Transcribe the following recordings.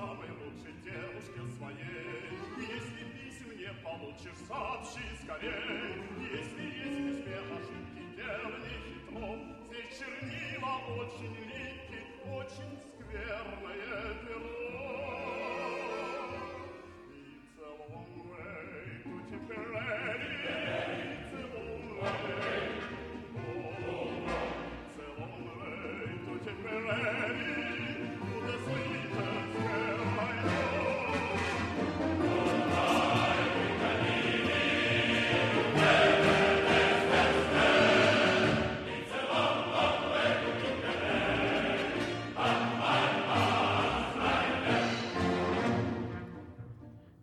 самой лучшей девушке своей. Если писем не получишь, сообщи скорей. Если есть в письме ошибки, делай хитро. Здесь чернила очень липкие, очень скверное перо.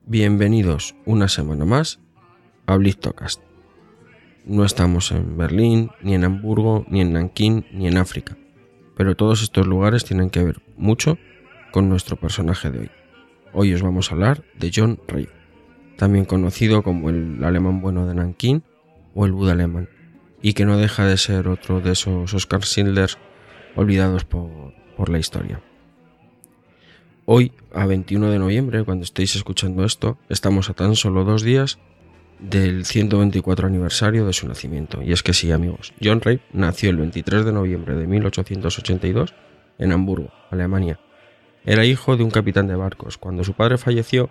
Bienvenidos una semana más a Blitztocast. No estamos en Berlín, ni en Hamburgo, ni en Nankín, ni en África, pero todos estos lugares tienen que ver mucho con nuestro personaje de hoy. Hoy os vamos a hablar de John Ray, también conocido como el alemán bueno de Nankín o el Buda alemán, y que no deja de ser otro de esos Oscar Schindlers olvidados por, por la historia. Hoy, a 21 de noviembre, cuando estéis escuchando esto, estamos a tan solo dos días del 124 aniversario de su nacimiento. Y es que sí, amigos, John Ray nació el 23 de noviembre de 1882 en Hamburgo, Alemania. Era hijo de un capitán de barcos. Cuando su padre falleció,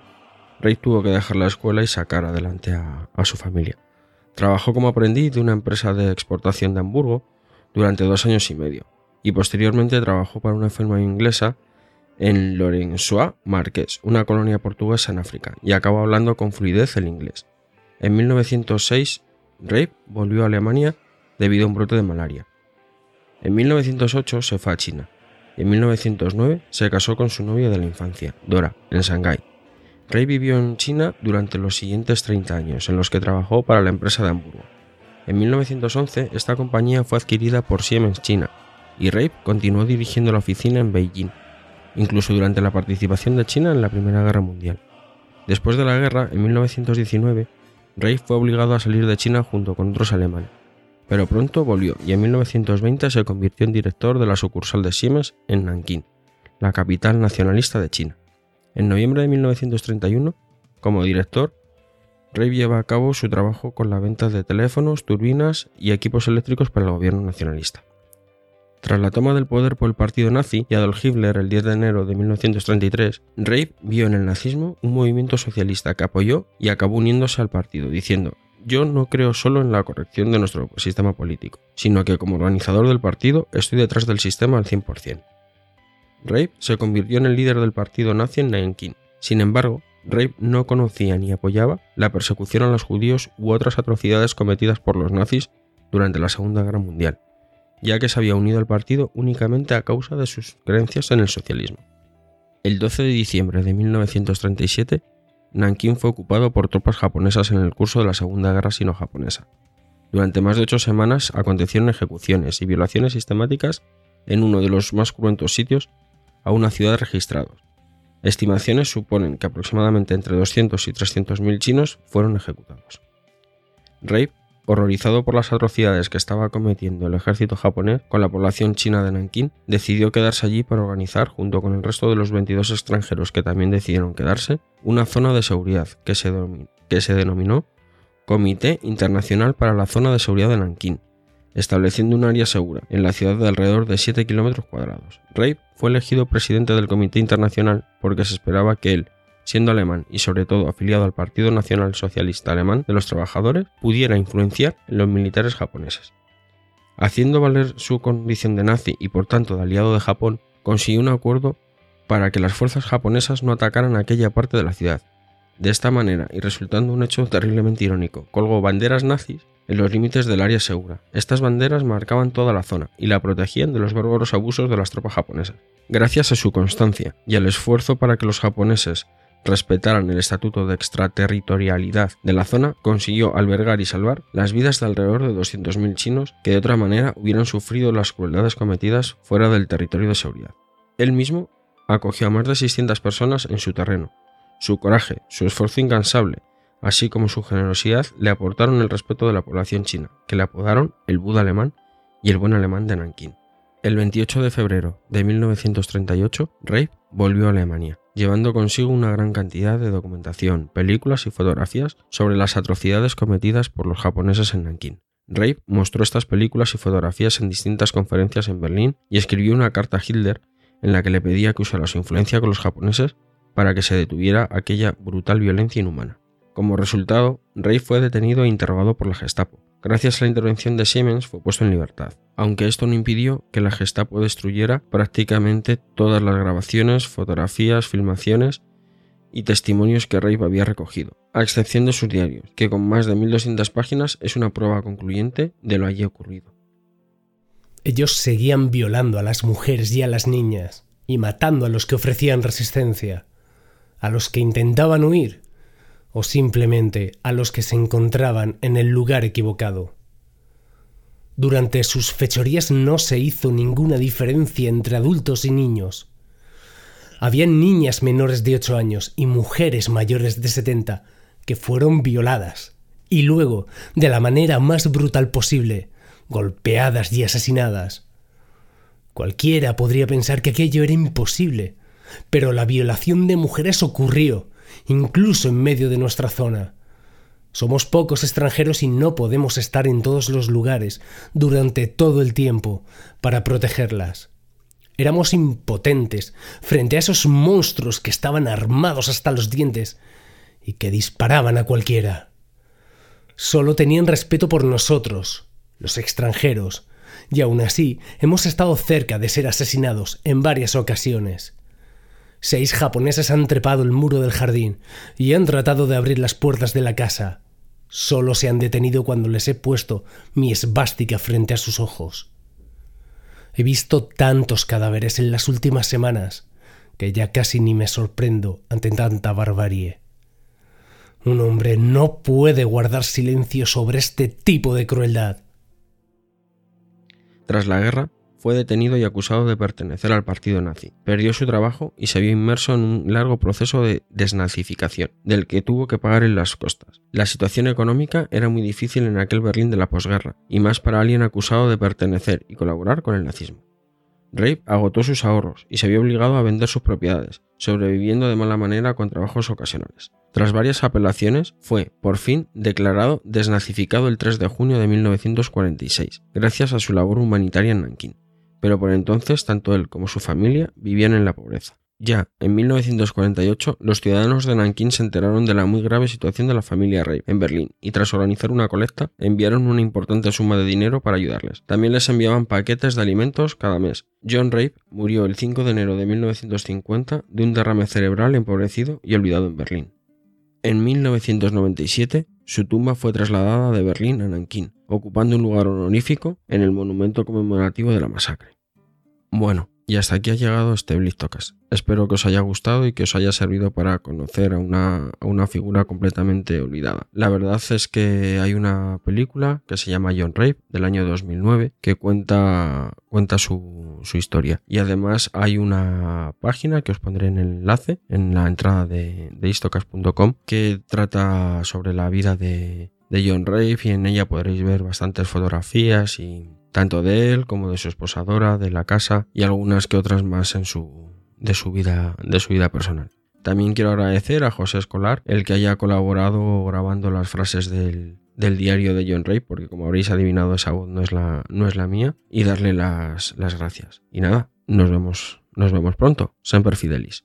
Ray tuvo que dejar la escuela y sacar adelante a, a su familia. Trabajó como aprendiz de una empresa de exportación de Hamburgo durante dos años y medio, y posteriormente trabajó para una firma inglesa en Lorenzoa Marques, una colonia portuguesa en África, y acabó hablando con fluidez el inglés. En 1906, Rape volvió a Alemania debido a un brote de malaria. En 1908 se fue a China y en 1909 se casó con su novia de la infancia, Dora, en Shanghái. Ray vivió en China durante los siguientes 30 años, en los que trabajó para la empresa de Hamburgo. En 1911, esta compañía fue adquirida por Siemens China y Ray continuó dirigiendo la oficina en Beijing, incluso durante la participación de China en la Primera Guerra Mundial. Después de la guerra, en 1919, Ray fue obligado a salir de China junto con otros alemanes, pero pronto volvió y en 1920 se convirtió en director de la sucursal de Siemens en Nankín, la capital nacionalista de China. En noviembre de 1931, como director, Ray lleva a cabo su trabajo con la venta de teléfonos, turbinas y equipos eléctricos para el gobierno nacionalista. Tras la toma del poder por el partido nazi y Adolf Hitler el 10 de enero de 1933, Ray vio en el nazismo un movimiento socialista que apoyó y acabó uniéndose al partido, diciendo yo no creo solo en la corrección de nuestro sistema político, sino que como organizador del partido estoy detrás del sistema al 100%. Rape se convirtió en el líder del partido nazi en Nankín. Sin embargo, Rape no conocía ni apoyaba la persecución a los judíos u otras atrocidades cometidas por los nazis durante la Segunda Guerra Mundial, ya que se había unido al partido únicamente a causa de sus creencias en el socialismo. El 12 de diciembre de 1937, Nankín fue ocupado por tropas japonesas en el curso de la Segunda Guerra Sino-Japonesa. Durante más de ocho semanas acontecieron ejecuciones y violaciones sistemáticas en uno de los más cruentos sitios a una ciudad registrados. Estimaciones suponen que aproximadamente entre 200 y 300 mil chinos fueron ejecutados. Rape, horrorizado por las atrocidades que estaba cometiendo el ejército japonés con la población china de Nankín, decidió quedarse allí para organizar, junto con el resto de los 22 extranjeros que también decidieron quedarse, una zona de seguridad que se, denominó Comité Internacional para la Zona de Seguridad de Nankín, estableciendo un área segura en la ciudad de alrededor de 7 kilómetros cuadrados. Rape fue elegido presidente del Comité Internacional porque se esperaba que él, siendo alemán y sobre todo afiliado al Partido Nacional Socialista Alemán de los Trabajadores, pudiera influenciar en los militares japoneses. Haciendo valer su condición de nazi y por tanto de aliado de Japón, consiguió un acuerdo para que las fuerzas japonesas no atacaran aquella parte de la ciudad. De esta manera, y resultando un hecho terriblemente irónico, colgó banderas nazis en los límites del área segura. Estas banderas marcaban toda la zona y la protegían de los bárbaros abusos de las tropas japonesas. Gracias a su constancia y al esfuerzo para que los japoneses respetaran el estatuto de extraterritorialidad de la zona, consiguió albergar y salvar las vidas de alrededor de 200.000 chinos que de otra manera hubieran sufrido las crueldades cometidas fuera del territorio de seguridad. Él mismo acogió a más de 600 personas en su terreno. Su coraje, su esfuerzo incansable, así como su generosidad le aportaron el respeto de la población china, que le apodaron el Buda alemán y el buen alemán de Nankín. El 28 de febrero de 1938, Rape volvió a Alemania llevando consigo una gran cantidad de documentación, películas y fotografías sobre las atrocidades cometidas por los japoneses en Nankín. Rape mostró estas películas y fotografías en distintas conferencias en Berlín y escribió una carta a Hitler en la que le pedía que usara su influencia con los japoneses para que se detuviera aquella brutal violencia inhumana. Como resultado, Rey fue detenido e interrogado por la Gestapo. Gracias a la intervención de Siemens fue puesto en libertad, aunque esto no impidió que la Gestapo destruyera prácticamente todas las grabaciones, fotografías, filmaciones y testimonios que Rey había recogido, a excepción de sus diarios, que con más de 1200 páginas es una prueba concluyente de lo allí ocurrido. Ellos seguían violando a las mujeres y a las niñas, y matando a los que ofrecían resistencia a los que intentaban huir o simplemente a los que se encontraban en el lugar equivocado. Durante sus fechorías no se hizo ninguna diferencia entre adultos y niños. Había niñas menores de 8 años y mujeres mayores de 70 que fueron violadas y luego, de la manera más brutal posible, golpeadas y asesinadas. Cualquiera podría pensar que aquello era imposible, pero la violación de mujeres ocurrió, incluso en medio de nuestra zona. Somos pocos extranjeros y no podemos estar en todos los lugares durante todo el tiempo para protegerlas. Éramos impotentes frente a esos monstruos que estaban armados hasta los dientes y que disparaban a cualquiera. Solo tenían respeto por nosotros, los extranjeros, y aún así hemos estado cerca de ser asesinados en varias ocasiones. Seis japoneses han trepado el muro del jardín y han tratado de abrir las puertas de la casa. Solo se han detenido cuando les he puesto mi esvástica frente a sus ojos. He visto tantos cadáveres en las últimas semanas que ya casi ni me sorprendo ante tanta barbarie. Un hombre no puede guardar silencio sobre este tipo de crueldad. Tras la guerra, fue detenido y acusado de pertenecer al partido nazi. Perdió su trabajo y se vio inmerso en un largo proceso de desnazificación, del que tuvo que pagar en las costas. La situación económica era muy difícil en aquel Berlín de la posguerra, y más para alguien acusado de pertenecer y colaborar con el nazismo. Rape agotó sus ahorros y se vio obligado a vender sus propiedades, sobreviviendo de mala manera con trabajos ocasionales. Tras varias apelaciones, fue, por fin, declarado desnazificado el 3 de junio de 1946, gracias a su labor humanitaria en Nankín pero por entonces tanto él como su familia vivían en la pobreza. Ya en 1948, los ciudadanos de Nankín se enteraron de la muy grave situación de la familia Rape en Berlín y tras organizar una colecta enviaron una importante suma de dinero para ayudarles. También les enviaban paquetes de alimentos cada mes. John Rape murió el 5 de enero de 1950 de un derrame cerebral empobrecido y olvidado en Berlín. En 1997, su tumba fue trasladada de Berlín a Nankín, ocupando un lugar honorífico en el monumento conmemorativo de la masacre. Bueno, y hasta aquí ha llegado este Blistocas. Espero que os haya gustado y que os haya servido para conocer a una, figura completamente olvidada. La verdad es que hay una película que se llama John Rape del año 2009 que cuenta, cuenta su, historia. Y además hay una página que os pondré en el enlace en la entrada de, de que trata sobre la vida de, de John Rape y en ella podréis ver bastantes fotografías y tanto de él como de su esposadora, de la casa y algunas que otras más en su, de, su vida, de su vida personal. También quiero agradecer a José Escolar el que haya colaborado grabando las frases del, diario de John Ray, porque como habréis adivinado esa voz no es la, no es la mía, y darle las, las gracias. Y nada, nos vemos, nos vemos pronto. Semper Fidelis.